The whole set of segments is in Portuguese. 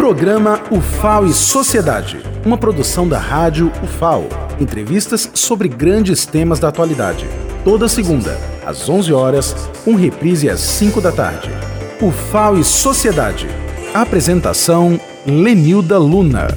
Programa UFAO e Sociedade, uma produção da rádio UFAO. Entrevistas sobre grandes temas da atualidade. Toda segunda, às 11 horas, com reprise às 5 da tarde. UFAO e Sociedade. Apresentação Lenilda Luna.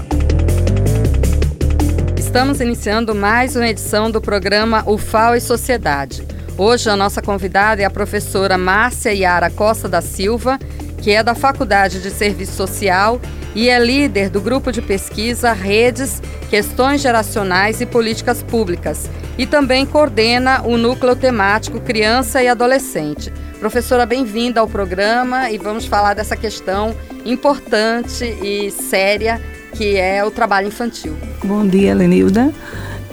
Estamos iniciando mais uma edição do programa UFAO e Sociedade. Hoje a nossa convidada é a professora Márcia Yara Costa da Silva, que é da Faculdade de Serviço Social e é líder do grupo de pesquisa Redes, Questões Geracionais e Políticas Públicas e também coordena o núcleo temático Criança e Adolescente. Professora, bem-vinda ao programa e vamos falar dessa questão importante e séria que é o trabalho infantil. Bom dia, Lenilda.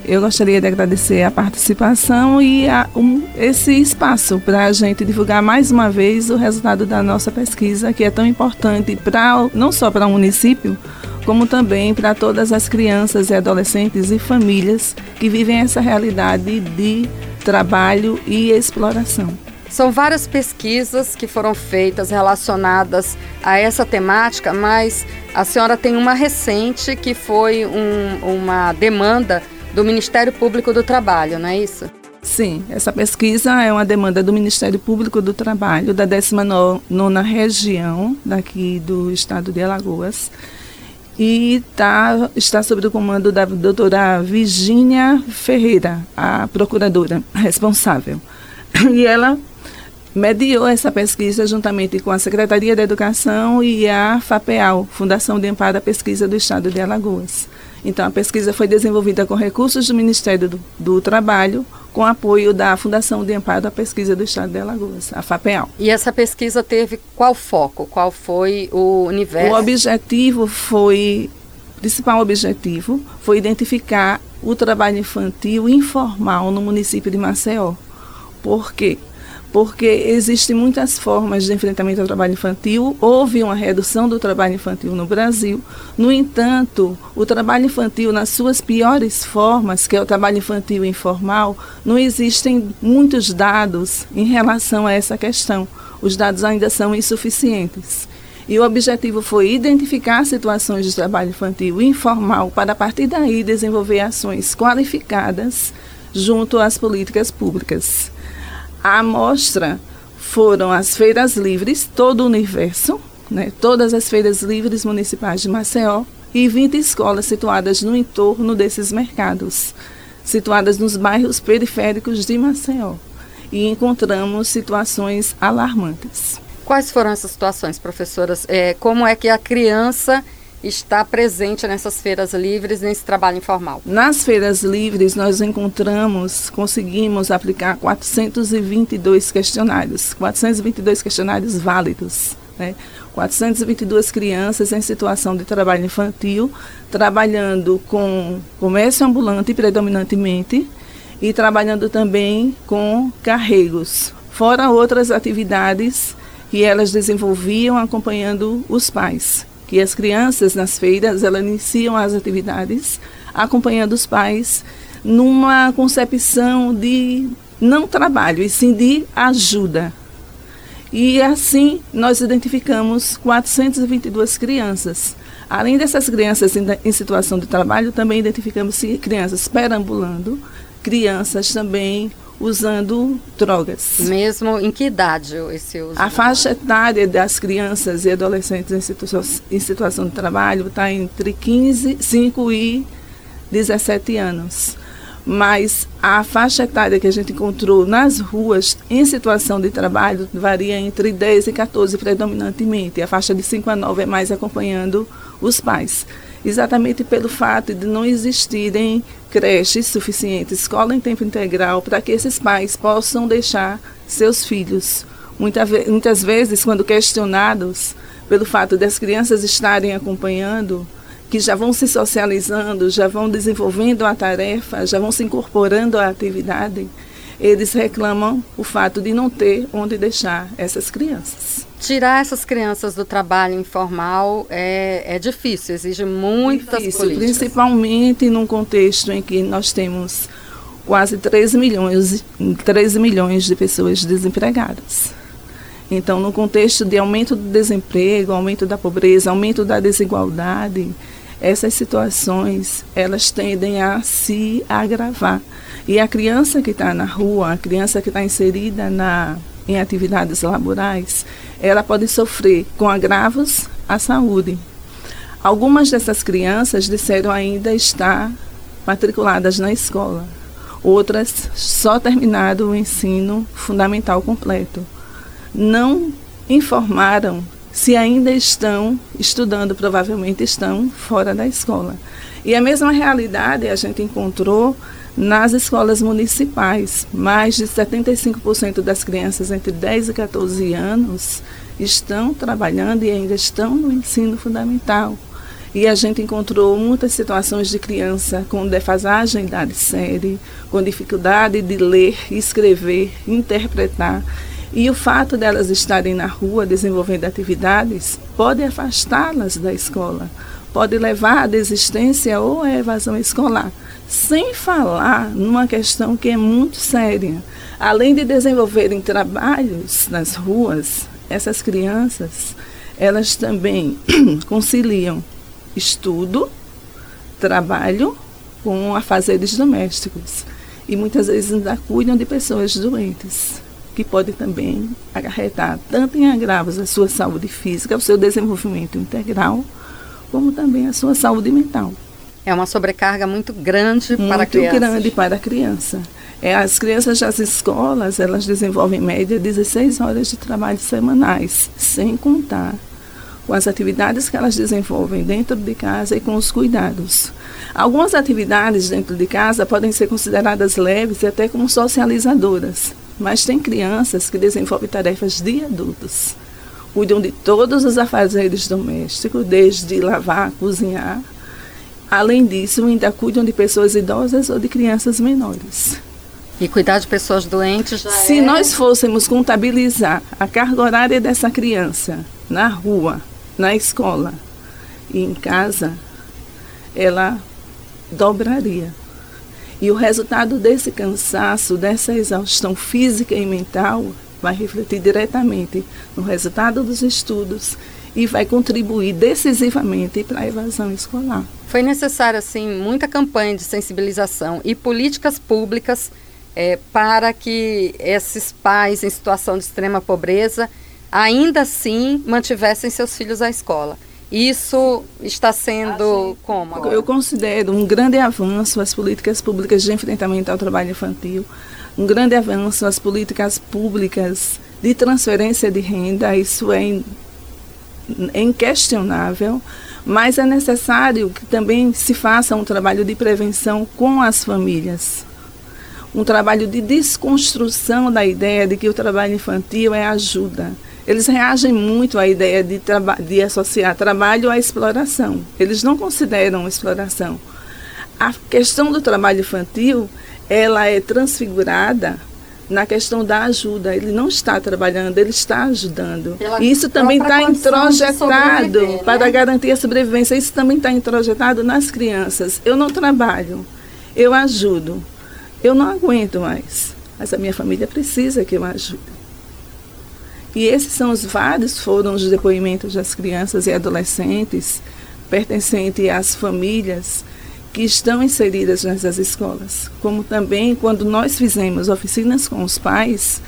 Eu gostaria de agradecer a participação e a, um, esse espaço para a gente divulgar mais uma vez o resultado da nossa pesquisa, que é tão importante pra, não só para o município, como também para todas as crianças e adolescentes e famílias que vivem essa realidade de trabalho e exploração. São várias pesquisas que foram feitas relacionadas a essa temática, mas a senhora tem uma recente que foi um, uma demanda do Ministério Público do Trabalho, não é isso? Sim, essa pesquisa é uma demanda do Ministério Público do Trabalho, da 19ª região daqui do estado de Alagoas, e tá, está sob o comando da doutora Virginia Ferreira, a procuradora responsável. E ela mediou essa pesquisa juntamente com a Secretaria da Educação e a FAPEAL, Fundação de Amparo à Pesquisa do Estado de Alagoas. Então, a pesquisa foi desenvolvida com recursos do Ministério do, do, Trabalho, com apoio da Fundação de Amparo à Pesquisa do Estado de Alagoas, a FAPEAL. E essa pesquisa teve qual foco? Qual foi o universo? O objetivo foi, o principal objetivo foi identificar o trabalho infantil informal no município de Maceió. Por quê? Porque existem muitas formas de enfrentamento ao trabalho infantil. Houve uma redução do trabalho infantil no Brasil. No entanto, o trabalho infantil, nas suas piores formas, que é o trabalho infantil informal, não existem muitos dados em relação a essa questão. Os dados ainda são insuficientes. E o objetivo foi identificar situações de trabalho infantil informal para, a partir daí, desenvolver ações qualificadas junto às políticas públicas. A amostra foram as feiras livres, todo o universo, né, todas as feiras livres municipais de Maceió e 20 escolas situadas no entorno desses mercados, situadas nos bairros periféricos de Maceió. E encontramos situações alarmantes. Quais foram essas situações, professoras? É, como é que a criança está presente nessas feiras livres, nesse trabalho informal? Nas feiras livres, nós encontramos, conseguimos aplicar 422 questionários, 422 questionários válidos. Né? 422 crianças em situação de trabalho infantil, trabalhando com comércio ambulante predominantemente e trabalhando também com carregos, fora outras atividades que elas desenvolviam acompanhando os pais que as crianças nas feiras elas iniciam as atividades acompanhando os pais numa concepção de não trabalho, e sim de ajuda. E assim nós identificamos 422 crianças. Além dessas crianças em, em situação de trabalho, também identificamos crianças perambulando, crianças também usando drogas. Mesmo em que idade esse uso? A faixa etária das crianças e adolescentes em, situa em situação de trabalho está entre 15, 5 e 17 anos. Mas a faixa etária que a gente encontrou nas ruas em situação de trabalho varia entre 10 e 14 predominantemente. A faixa de 5 a 9 é mais acompanhando os pais exatamente pelo fato de não existirem creches suficientes, escola em tempo integral, para que esses pais possam deixar seus filhos. Muita, muitas vezes, quando questionados pelo fato das crianças estarem acompanhando, que já vão se socializando, já vão desenvolvendo a tarefa, já vão se incorporando à atividade, eles reclamam o fato de não ter onde deixar essas crianças. Tirar essas crianças do trabalho informal é, é difícil, exige muitas difícil, políticas. Principalmente num contexto em que nós temos quase 13 milhões, 13 milhões de pessoas desempregadas. Então, no contexto de aumento do desemprego, aumento da pobreza, aumento da desigualdade, essas situações elas tendem a se agravar. E a criança que está na rua, a criança que está inserida na, em atividades laborais, ela pode sofrer com agravos à saúde. Algumas dessas crianças disseram ainda estar matriculadas na escola, outras só terminaram o ensino fundamental completo. Não informaram se ainda estão estudando, provavelmente estão fora da escola. E a mesma realidade a gente encontrou nas escolas municipais. Mais de 75% das crianças entre 10 e 14 anos estão trabalhando e ainda estão no ensino fundamental. E a gente encontrou muitas situações de criança com defasagem da série, com dificuldade de ler, escrever, interpretar. E o fato delas estarem na rua desenvolvendo atividades pode afastá-las da escola, pode levar à desistência ou à evasão escolar. Sem falar numa questão que é muito séria. Além de desenvolverem trabalhos nas ruas, essas crianças, elas também conciliam estudo, trabalho com afazeres domésticos. E muitas vezes ainda cuidam de pessoas doentes, que podem também acarretar tanto em agravos a sua saúde física, o seu desenvolvimento integral, como também a sua saúde mental. É uma sobrecarga muito grande muito para a criança. Muito grande para a criança. É, as crianças das escolas, elas desenvolvem em média 16 horas de trabalho semanais, sem contar com as atividades que elas desenvolvem dentro de casa e com os cuidados. Algumas atividades dentro de casa podem ser consideradas leves e até como socializadoras, mas tem crianças que desenvolvem tarefas de adultos. Cuidam de todos os afazeres domésticos, desde lavar, cozinhar. Além disso, ainda cuidam de pessoas idosas ou de crianças menores. E cuidar de pessoas doentes já Se é... nós fôssemos contabilizar a carga horária dessa criança na rua, na escola e em casa, ela dobraria. E o resultado desse cansaço, dessa exaustão física e mental, vai refletir diretamente no resultado dos estudos e vai contribuir decisivamente para a evasão escolar. Foi necessário, assim, muita campanha de sensibilização e políticas públicas é, para que esses pais em situação de extrema pobreza ainda assim mantivessem seus filhos à escola. Isso está sendo como? Agora? Eu considero um grande avanço as políticas públicas de enfrentamento ao trabalho infantil, um grande avanço as políticas públicas de transferência de renda, isso é, é inquestionável, mas é necessário que também se faça um trabalho de prevenção com as famílias. Um trabalho de desconstrução da ideia de que o trabalho infantil é ajuda eles reagem muito à ideia de, de associar trabalho à exploração. Eles não consideram exploração. A questão do trabalho infantil, ela é transfigurada na questão da ajuda. Ele não está trabalhando, ele está ajudando. Pela Isso também está introjetado né? para garantir a sobrevivência. Isso também está introjetado nas crianças. Eu não trabalho, eu ajudo. Eu não aguento mais, mas a minha família precisa que eu ajude. E esses são os vários foram os depoimentos das crianças e adolescentes pertencentes às famílias que estão inseridas nessas escolas. Como também quando nós fizemos oficinas com os pais,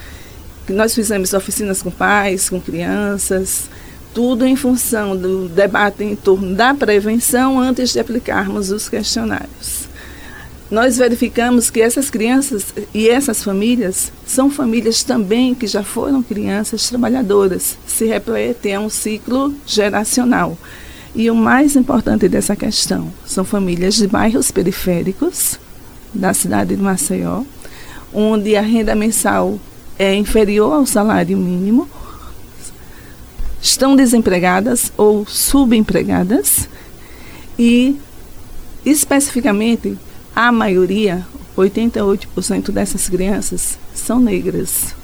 nós fizemos oficinas com pais, com crianças, tudo em função do debate em torno da prevenção antes de aplicarmos os questionários nós verificamos que essas crianças e essas famílias são famílias também que já foram crianças trabalhadoras, se refletem a um ciclo geracional. E o mais importante dessa questão são famílias de bairros periféricos da cidade de Maceió, onde a renda mensal é inferior ao salário mínimo, estão desempregadas ou subempregadas e especificamente a maioria, 88% dessas crianças, são negras.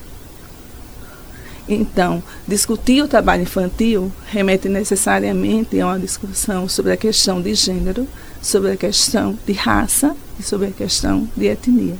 Então, discutir o trabalho infantil remete necessariamente a uma discussão sobre a questão de gênero, sobre a questão de raça e sobre a questão de etnia.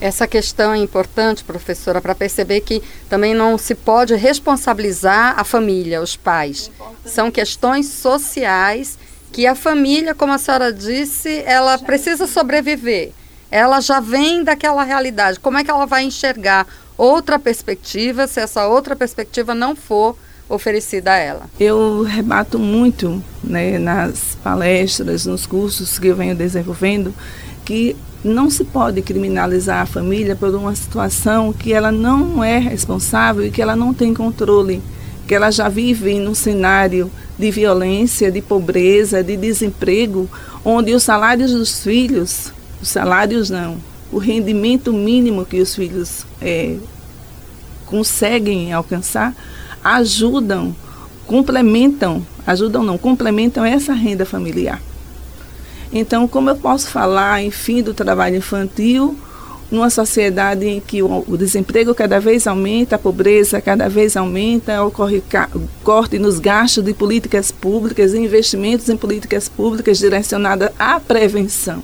Essa questão é importante, professora, para perceber que também não se pode responsabilizar a família, os pais. São questões sociais que a família, como a senhora disse, ela precisa sobreviver. Ela já vem daquela realidade. Como é que ela vai enxergar outra perspectiva se essa outra perspectiva não for oferecida a ela? Eu rebato muito né, nas palestras, nos cursos que eu venho desenvolvendo, que não se pode criminalizar a família por uma situação que ela não é responsável e que ela não tem controle, que ela já vive num cenário de violência, de pobreza, de desemprego, onde os salários dos filhos, os salários não, o rendimento mínimo que os filhos é, conseguem alcançar, ajudam, complementam, ajudam não, complementam essa renda familiar. Então, como eu posso falar, enfim, do trabalho infantil numa sociedade em que o, o desemprego cada vez aumenta, a pobreza cada vez aumenta, ocorre corte nos gastos de políticas públicas investimentos em políticas públicas direcionadas à prevenção.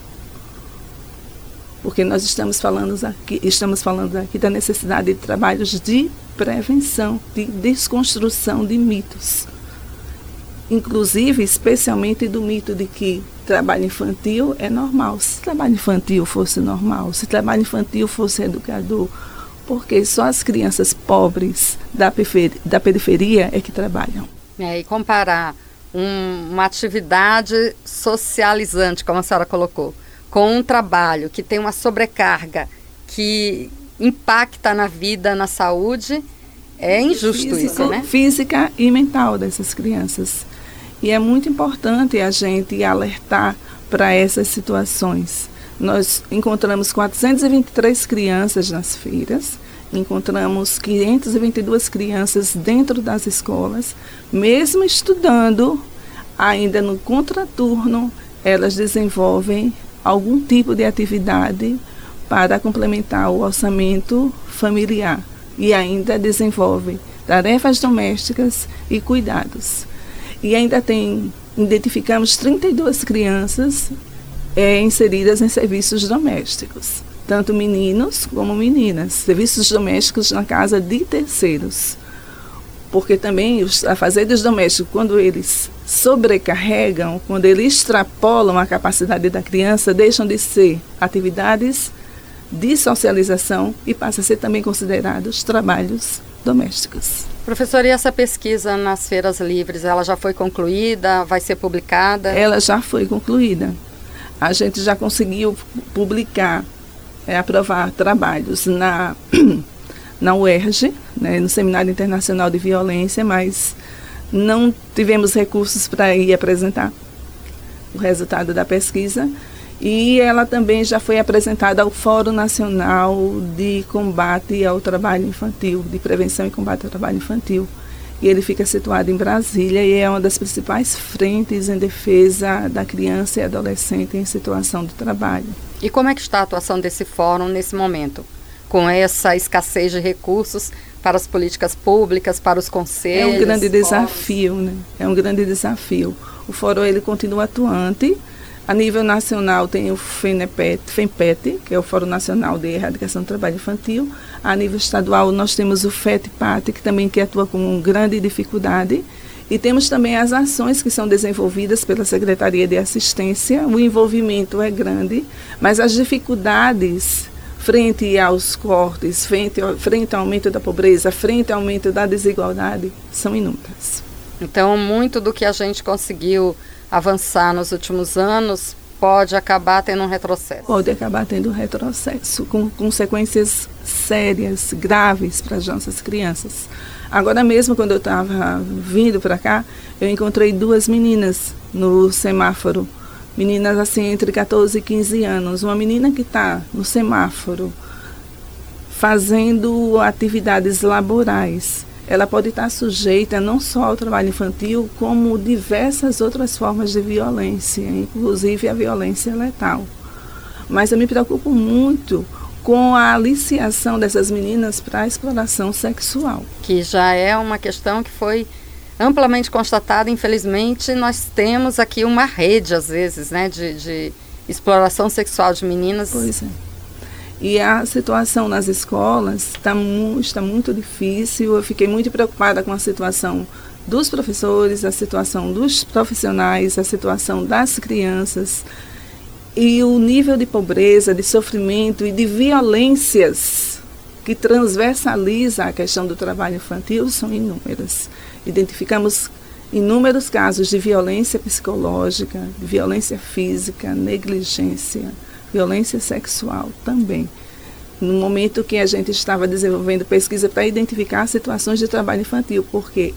Porque nós estamos falando aqui, estamos falando aqui da necessidade de trabalhos de prevenção, de desconstrução de mitos inclusive, especialmente do mito de que trabalho infantil é normal. Se trabalho infantil fosse normal, se trabalho infantil fosse educador, porque só as crianças pobres da periferia, da periferia é que trabalham. É, e comparar um, uma atividade socializante, como a senhora colocou, com um trabalho que tem uma sobrecarga que impacta na vida, na saúde, é injusto Físico, isso, né? Física e mental dessas crianças. E é muito importante a gente alertar para essas situações. Nós encontramos 423 crianças nas feiras, encontramos 522 crianças dentro das escolas, mesmo estudando, ainda no contraturno, elas desenvolvem algum tipo de atividade para complementar o orçamento familiar e ainda desenvolvem tarefas domésticas e cuidados. E ainda tem, identificamos 32 crianças é, inseridas em serviços domésticos, tanto meninos como meninas, serviços domésticos na casa de terceiros. Porque também os afazeres domésticos, quando eles sobrecarregam, quando eles extrapolam a capacidade da criança, deixam de ser atividades de socialização e passam a ser também considerados trabalhos domésticos. Professora, e essa pesquisa nas feiras livres, ela já foi concluída? Vai ser publicada? Ela já foi concluída. A gente já conseguiu publicar, é, aprovar trabalhos na, na UERJ, né, no Seminário Internacional de Violência, mas não tivemos recursos para ir apresentar o resultado da pesquisa. E ela também já foi apresentada ao Fórum Nacional de Combate ao Trabalho Infantil, de Prevenção e Combate ao Trabalho Infantil. E ele fica situado em Brasília e é uma das principais frentes em defesa da criança e adolescente em situação de trabalho. E como é que está a atuação desse fórum nesse momento? Com essa escassez de recursos para as políticas públicas, para os conselhos? É um grande desafio, né? É um grande desafio. O fórum ele continua atuante, a nível nacional tem o FENEPET, FEMPET, que é o Fórum Nacional de Erradicação do Trabalho Infantil. A nível estadual nós temos o FETPAT, que também que atua com grande dificuldade. E temos também as ações que são desenvolvidas pela Secretaria de Assistência. O envolvimento é grande, mas as dificuldades frente aos cortes, frente ao, frente ao aumento da pobreza, frente ao aumento da desigualdade, são inúmeras. Então, muito do que a gente conseguiu avançar nos últimos anos, pode acabar tendo um retrocesso. Pode acabar tendo um retrocesso, com consequências sérias, graves para as nossas crianças. Agora mesmo, quando eu estava vindo para cá, eu encontrei duas meninas no semáforo. Meninas assim entre 14 e 15 anos. Uma menina que está no semáforo fazendo atividades laborais ela pode estar sujeita não só ao trabalho infantil, como diversas outras formas de violência, inclusive a violência letal. Mas eu me preocupo muito com a aliciação dessas meninas para a exploração sexual. Que já é uma questão que foi amplamente constatada, infelizmente, nós temos aqui uma rede, às vezes, né, de, de exploração sexual de meninas. Pois é. E a situação nas escolas tá mu está muito difícil. Eu fiquei muito preocupada com a situação dos professores, a situação dos profissionais, a situação das crianças e o nível de pobreza, de sofrimento e de violências que transversaliza a questão do trabalho infantil são inúmeras. Identificamos inúmeros casos de violência psicológica, violência física, negligência, violência sexual também. No momento que a gente estava desenvolvendo pesquisa para identificar situações de trabalho infantil, porque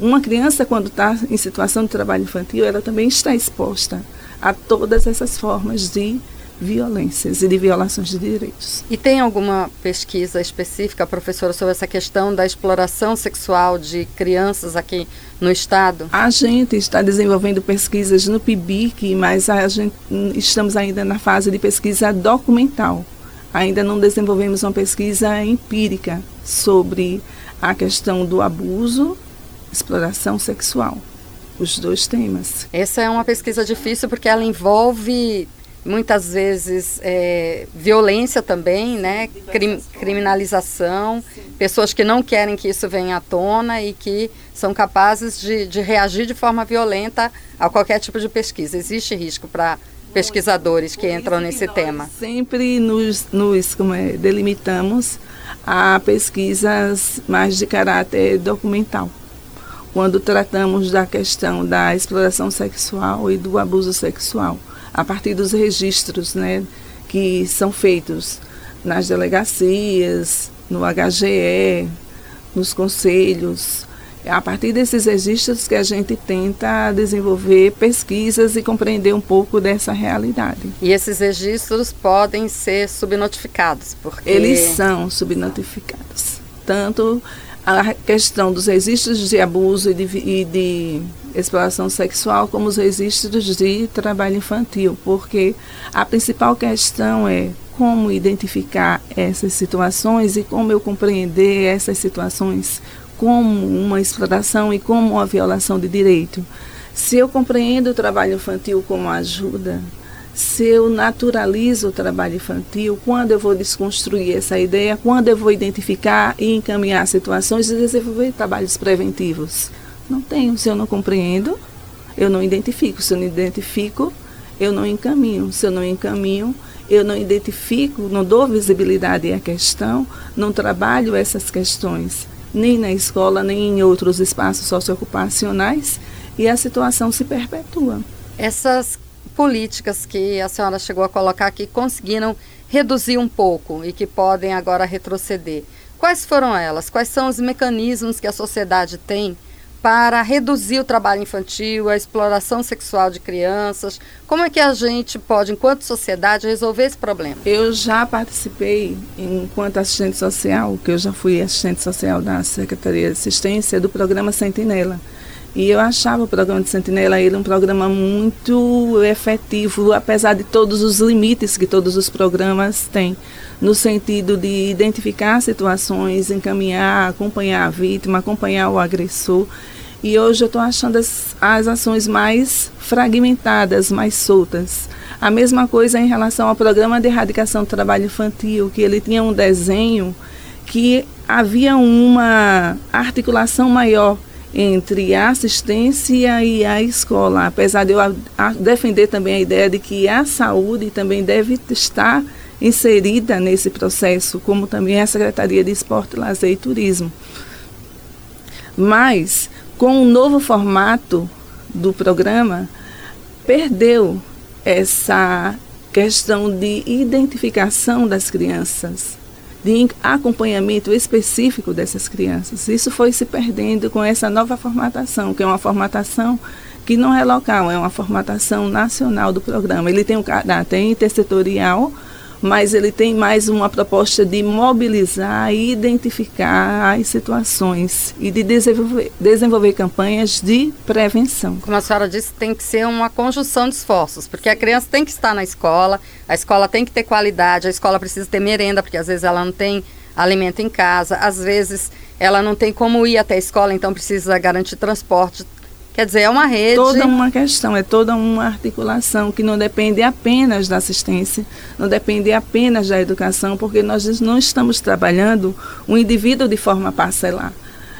uma criança, quando está em situação de trabalho infantil, ela também está exposta a todas essas formas de violências e de violações de direitos. E tem alguma pesquisa específica, professora, sobre essa questão da exploração sexual de crianças aqui no estado? A gente está desenvolvendo pesquisas no PIBIC, mas a gente, estamos ainda na fase de pesquisa documental. Ainda não desenvolvemos uma pesquisa empírica sobre a questão do abuso, exploração sexual. Os dois temas. Essa é uma pesquisa difícil porque ela envolve muitas vezes é, violência também, né? Crim, criminalização, pessoas que não querem que isso venha à tona e que são capazes de, de reagir de forma violenta a qualquer tipo de pesquisa. Existe risco para pesquisadores que entram nesse tema? Sempre nos, nos como é, delimitamos a pesquisas mais de caráter documental. Quando tratamos da questão da exploração sexual e do abuso sexual a partir dos registros né, que são feitos nas delegacias, no HGE, nos conselhos. É a partir desses registros que a gente tenta desenvolver pesquisas e compreender um pouco dessa realidade. E esses registros podem ser subnotificados, porque eles são subnotificados. Tanto a questão dos registros de abuso e de, e de exploração sexual como os registros de trabalho infantil, porque a principal questão é como identificar essas situações e como eu compreender essas situações como uma exploração e como uma violação de direito. Se eu compreendo o trabalho infantil como ajuda, se eu naturalizo o trabalho infantil, quando eu vou desconstruir essa ideia, quando eu vou identificar e encaminhar situações e desenvolver trabalhos preventivos. Não tenho. Se eu não compreendo, eu não identifico. Se eu não identifico, eu não encaminho. Se eu não encaminho, eu não identifico, não dou visibilidade à questão, não trabalho essas questões, nem na escola, nem em outros espaços socioocupacionais, e a situação se perpetua. Essas políticas que a senhora chegou a colocar aqui conseguiram reduzir um pouco e que podem agora retroceder. Quais foram elas? Quais são os mecanismos que a sociedade tem para reduzir o trabalho infantil, a exploração sexual de crianças. Como é que a gente pode, enquanto sociedade, resolver esse problema? Eu já participei, enquanto assistente social, que eu já fui assistente social da Secretaria de Assistência, do programa Sentinela. E eu achava o programa de Sentinela ele um programa muito efetivo, apesar de todos os limites que todos os programas têm, no sentido de identificar situações, encaminhar, acompanhar a vítima, acompanhar o agressor. E hoje eu estou achando as, as ações mais fragmentadas, mais soltas. A mesma coisa em relação ao programa de erradicação do trabalho infantil, que ele tinha um desenho que havia uma articulação maior entre a assistência e a escola, apesar de eu defender também a ideia de que a saúde também deve estar inserida nesse processo, como também a Secretaria de Esporte, Lazer e Turismo. Mas, com o novo formato do programa, perdeu essa questão de identificação das crianças de acompanhamento específico dessas crianças. Isso foi se perdendo com essa nova formatação, que é uma formatação que não é local, é uma formatação nacional do programa. Ele tem um caráter intersetorial, mas ele tem mais uma proposta de mobilizar e identificar as situações e de desenvolver, desenvolver campanhas de prevenção. Como a senhora disse, tem que ser uma conjunção de esforços, porque a criança tem que estar na escola, a escola tem que ter qualidade, a escola precisa ter merenda, porque às vezes ela não tem alimento em casa, às vezes ela não tem como ir até a escola, então precisa garantir transporte Quer dizer, é uma rede. Toda uma questão, é toda uma articulação que não depende apenas da assistência, não depende apenas da educação, porque nós não estamos trabalhando o indivíduo de forma parcelar.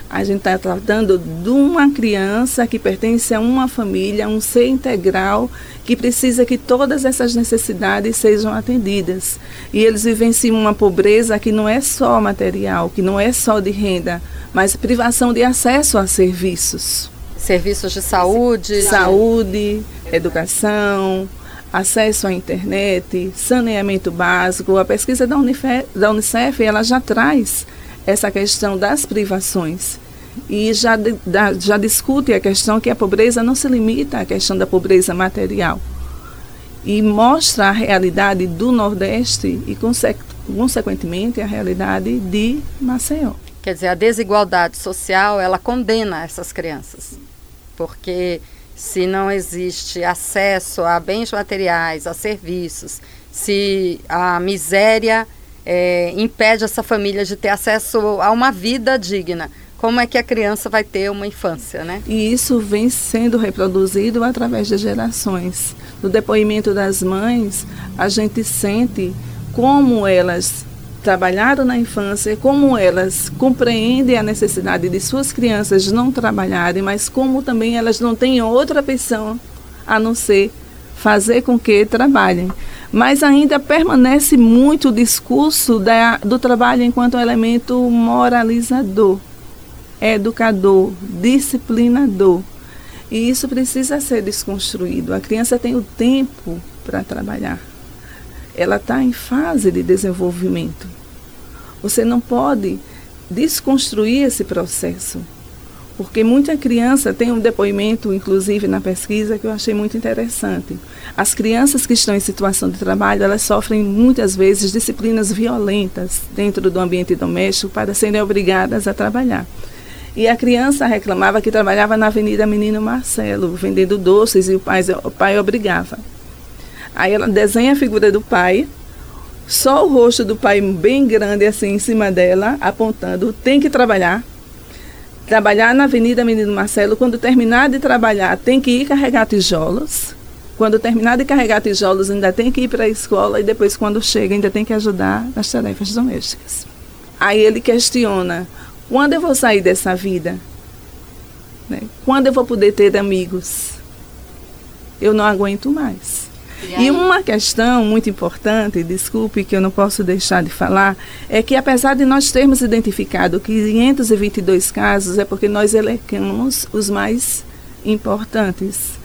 A gente está tratando de uma criança que pertence a uma família, um ser integral, que precisa que todas essas necessidades sejam atendidas. E eles vivenciam uma pobreza que não é só material, que não é só de renda, mas privação de acesso a serviços. Serviços de saúde? Saúde, educação, acesso à internet, saneamento básico. A pesquisa da Unicef, da Unicef ela já traz essa questão das privações e já, já discute a questão que a pobreza não se limita à questão da pobreza material e mostra a realidade do Nordeste e, consequentemente, a realidade de Maceió. Quer dizer, a desigualdade social, ela condena essas crianças, porque se não existe acesso a bens materiais, a serviços, se a miséria é, impede essa família de ter acesso a uma vida digna, como é que a criança vai ter uma infância, né? E isso vem sendo reproduzido através das gerações. No depoimento das mães, a gente sente como elas trabalharam na infância, como elas compreendem a necessidade de suas crianças não trabalharem, mas como também elas não têm outra opção a não ser fazer com que trabalhem. Mas ainda permanece muito o discurso da, do trabalho enquanto elemento moralizador educador, disciplinador. E isso precisa ser desconstruído. A criança tem o tempo para trabalhar. Ela está em fase de desenvolvimento. Você não pode desconstruir esse processo. Porque muita criança tem um depoimento, inclusive na pesquisa, que eu achei muito interessante. As crianças que estão em situação de trabalho, elas sofrem muitas vezes disciplinas violentas dentro do ambiente doméstico para serem obrigadas a trabalhar. E a criança reclamava que trabalhava na Avenida Menino Marcelo, vendendo doces, e o pai, o pai obrigava. Aí ela desenha a figura do pai, só o rosto do pai bem grande assim em cima dela, apontando, tem que trabalhar. Trabalhar na Avenida Menino Marcelo, quando terminar de trabalhar, tem que ir carregar tijolos. Quando terminar de carregar tijolos, ainda tem que ir para a escola e depois, quando chega, ainda tem que ajudar nas tarefas domésticas. Aí ele questiona quando eu vou sair dessa vida? Né? Quando eu vou poder ter amigos? Eu não aguento mais. E, e, uma questão muito importante, desculpe que eu não posso deixar de falar, é que apesar de nós termos identificado 522 casos, é porque nós elencamos os mais importantes.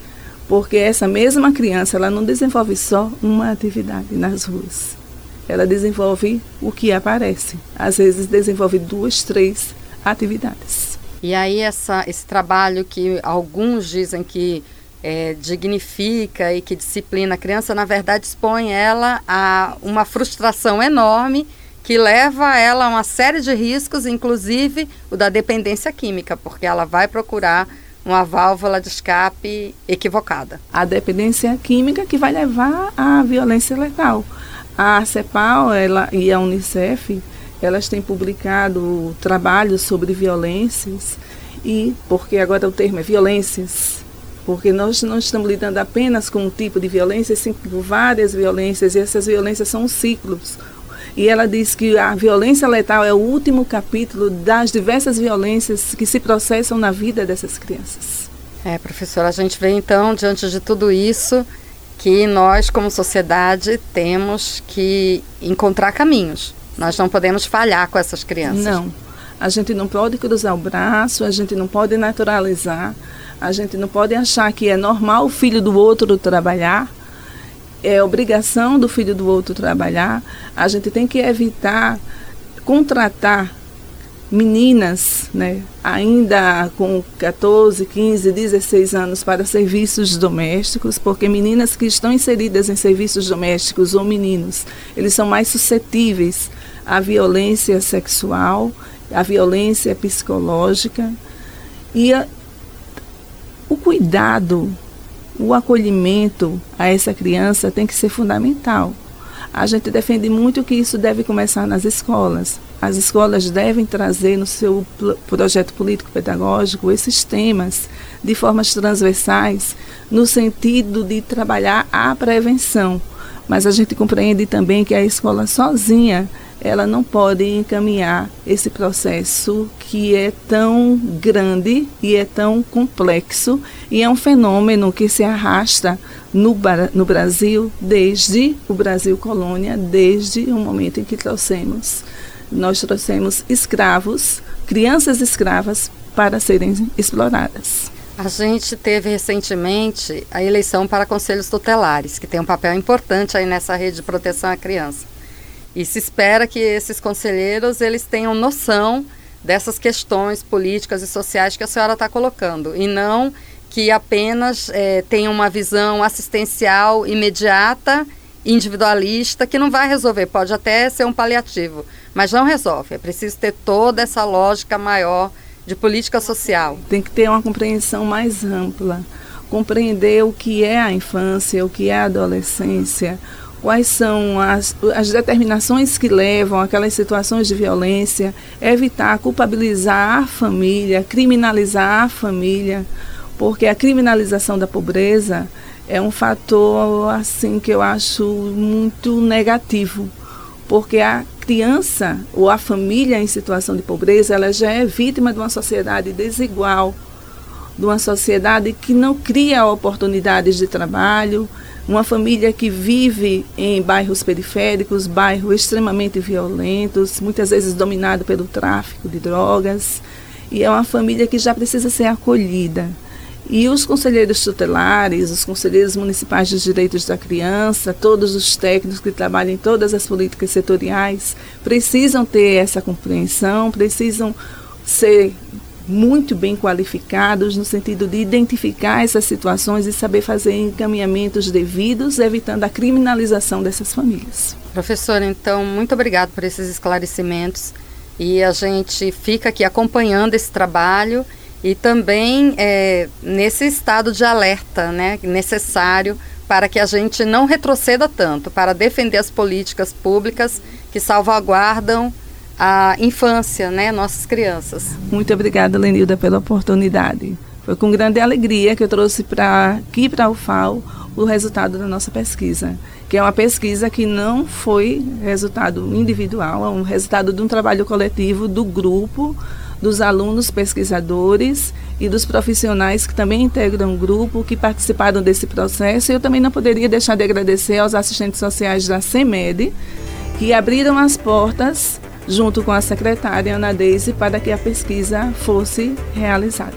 Porque essa mesma criança, ela não desenvolve só uma atividade nas ruas ela desenvolve o que aparece. Às vezes desenvolve duas, três atividades. E aí essa, esse trabalho que alguns dizem que é, dignifica e que disciplina a criança, na verdade expõe ela a uma frustração enorme que leva ela a uma série de riscos, inclusive o da dependência química, porque ela vai procurar uma válvula de escape equivocada. A dependência química que vai levar à violência letal. A CEPAL ela, e a Unicef, elas têm publicado trabalhos sobre violências e, porque agora o termo é violências, porque nós não estamos lidando apenas com um tipo de violência, sim com várias violências, e essas violências são ciclos. E ela diz que a violência letal é o último capítulo das diversas violências que se processam na vida dessas crianças. É, professora, a gente vê então, diante de tudo isso, que nós, como sociedade, temos que encontrar caminhos. Nós não podemos falhar com essas crianças. Não. A gente não pode cruzar o braço, a gente não pode naturalizar, a gente não pode achar que é normal o filho do outro trabalhar, é obrigação do filho do outro trabalhar. A gente tem que evitar contratar meninas, né, ainda com 14, 15, 16 anos para serviços domésticos, porque meninas que estão inseridas em serviços domésticos ou meninos, eles são mais suscetíveis à violência sexual, à violência psicológica e o cuidado, o acolhimento a essa criança tem que ser fundamental. A gente defende muito que isso deve começar nas escolas. As escolas devem trazer no seu projeto político-pedagógico esses temas de formas transversais, no sentido de trabalhar a prevenção. Mas a gente compreende também que a escola sozinha ela não pode encaminhar esse processo que é tão grande e é tão complexo e é um fenômeno que se arrasta no, no Brasil desde o Brasil colônia, desde o momento em que trouxemos. Nós trouxemos escravos, crianças escravas, para serem exploradas. A gente teve recentemente a eleição para conselhos tutelares, que tem um papel importante aí nessa rede de proteção à criança. E se espera que esses conselheiros eles tenham noção dessas questões políticas e sociais que a senhora está colocando e não que apenas é, tenham uma visão assistencial imediata, individualista, que não vai resolver. Pode até ser um paliativo, mas não resolve. É preciso ter toda essa lógica maior de política social. Tem que ter uma compreensão mais ampla, compreender o que é a infância, o que é a adolescência, quais são as, as determinações que levam aquelas situações de violência, evitar culpabilizar a família, criminalizar a família, porque a criminalização da pobreza é um fator assim que eu acho muito negativo, porque a criança ou a família em situação de pobreza, ela já é vítima de uma sociedade desigual, de uma sociedade que não cria oportunidades de trabalho, uma família que vive em bairros periféricos, bairros extremamente violentos, muitas vezes dominado pelo tráfico de drogas, e é uma família que já precisa ser acolhida. E os conselheiros tutelares, os conselheiros municipais dos direitos da criança, todos os técnicos que trabalham em todas as políticas setoriais, precisam ter essa compreensão, precisam ser muito bem qualificados no sentido de identificar essas situações e saber fazer encaminhamentos devidos, evitando a criminalização dessas famílias. Professora, então, muito obrigado por esses esclarecimentos e a gente fica aqui acompanhando esse trabalho e também é, nesse estado de alerta né, necessário para que a gente não retroceda tanto, para defender as políticas públicas que salvaguardam a infância, né, nossas crianças. Muito obrigada, Lenilda, pela oportunidade. Foi com grande alegria que eu trouxe para aqui para o FAO o resultado da nossa pesquisa, que é uma pesquisa que não foi resultado individual, é um resultado de um trabalho coletivo do grupo, dos alunos pesquisadores e dos profissionais que também integram o grupo, que participaram desse processo. Eu também não poderia deixar de agradecer aos assistentes sociais da CEMED, que abriram as portas junto com a secretária Ana Deise, para que a pesquisa fosse realizada.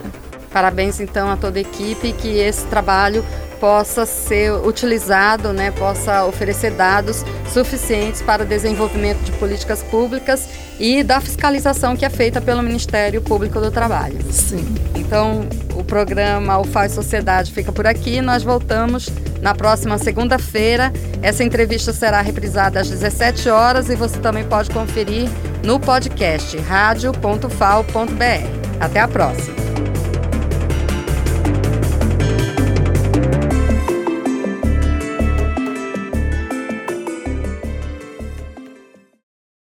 Parabéns então a toda a equipe que esse trabalho possa ser utilizado, né, possa oferecer dados suficientes para o desenvolvimento de políticas públicas e da fiscalização que é feita pelo Ministério Público do Trabalho. Sim. Então, o programa O Faz Sociedade fica por aqui. Nós voltamos na próxima segunda-feira. Essa entrevista será reprisada às 17 horas e você também pode conferir no podcast rádio.fal.br. Até a próxima.